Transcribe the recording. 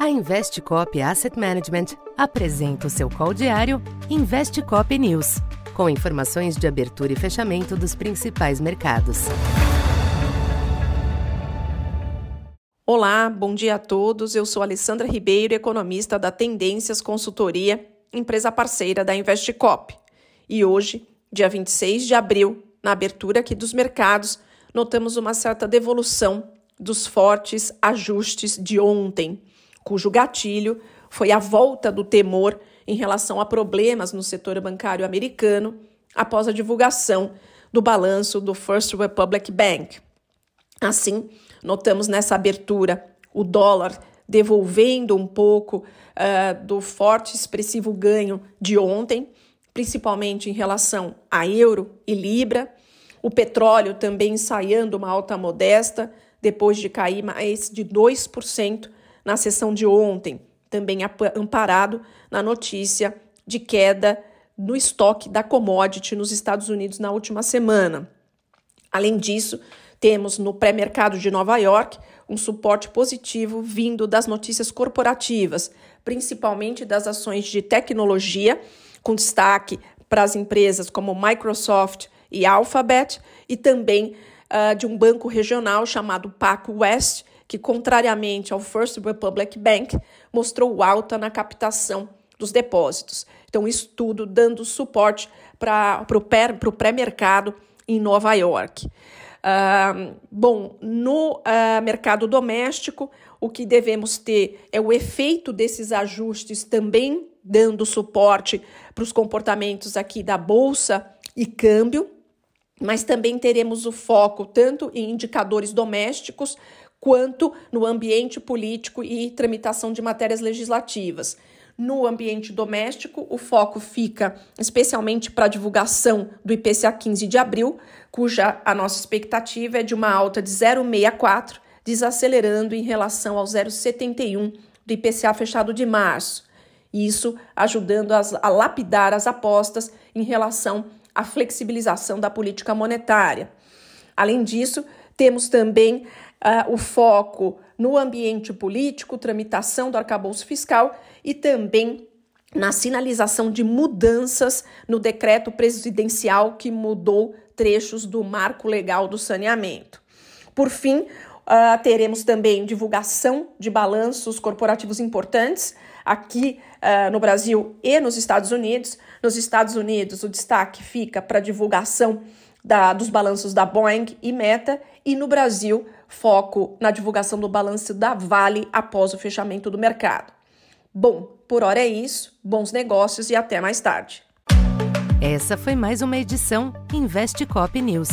A Investcop Asset Management apresenta o seu call diário Investcop News, com informações de abertura e fechamento dos principais mercados. Olá, bom dia a todos. Eu sou Alessandra Ribeiro, economista da Tendências Consultoria, empresa parceira da Investcop. E hoje, dia 26 de abril, na abertura aqui dos mercados, notamos uma certa devolução dos fortes ajustes de ontem cujo gatilho foi a volta do temor em relação a problemas no setor bancário americano após a divulgação do balanço do First Republic Bank. Assim, notamos nessa abertura o dólar devolvendo um pouco uh, do forte expressivo ganho de ontem, principalmente em relação a euro e libra. O petróleo também ensaiando uma alta modesta, depois de cair mais de 2% na sessão de ontem, também amparado na notícia de queda no estoque da commodity nos Estados Unidos na última semana. Além disso, temos no pré-mercado de Nova York um suporte positivo vindo das notícias corporativas, principalmente das ações de tecnologia, com destaque para as empresas como Microsoft e Alphabet, e também uh, de um banco regional chamado Pac West, que, contrariamente ao First Republic Bank, mostrou alta na captação dos depósitos. Então, isso tudo dando suporte para o pré-mercado em Nova York. Uh, bom, no uh, mercado doméstico, o que devemos ter é o efeito desses ajustes também dando suporte para os comportamentos aqui da bolsa e câmbio, mas também teremos o foco tanto em indicadores domésticos quanto no ambiente político e tramitação de matérias legislativas. No ambiente doméstico, o foco fica especialmente para a divulgação do IPCA 15 de abril, cuja a nossa expectativa é de uma alta de 0,64, desacelerando em relação ao 0,71 do IPCA fechado de março. Isso ajudando a, a lapidar as apostas em relação à flexibilização da política monetária. Além disso, temos também uh, o foco no ambiente político, tramitação do arcabouço fiscal e também na sinalização de mudanças no decreto presidencial que mudou trechos do marco legal do saneamento. Por fim, uh, teremos também divulgação de balanços corporativos importantes aqui uh, no Brasil e nos Estados Unidos. Nos Estados Unidos, o destaque fica para a divulgação da, dos balanços da Boeing e Meta, e no Brasil, foco na divulgação do balanço da Vale após o fechamento do mercado. Bom, por hora é isso, bons negócios e até mais tarde. Essa foi mais uma edição Investe Cop News.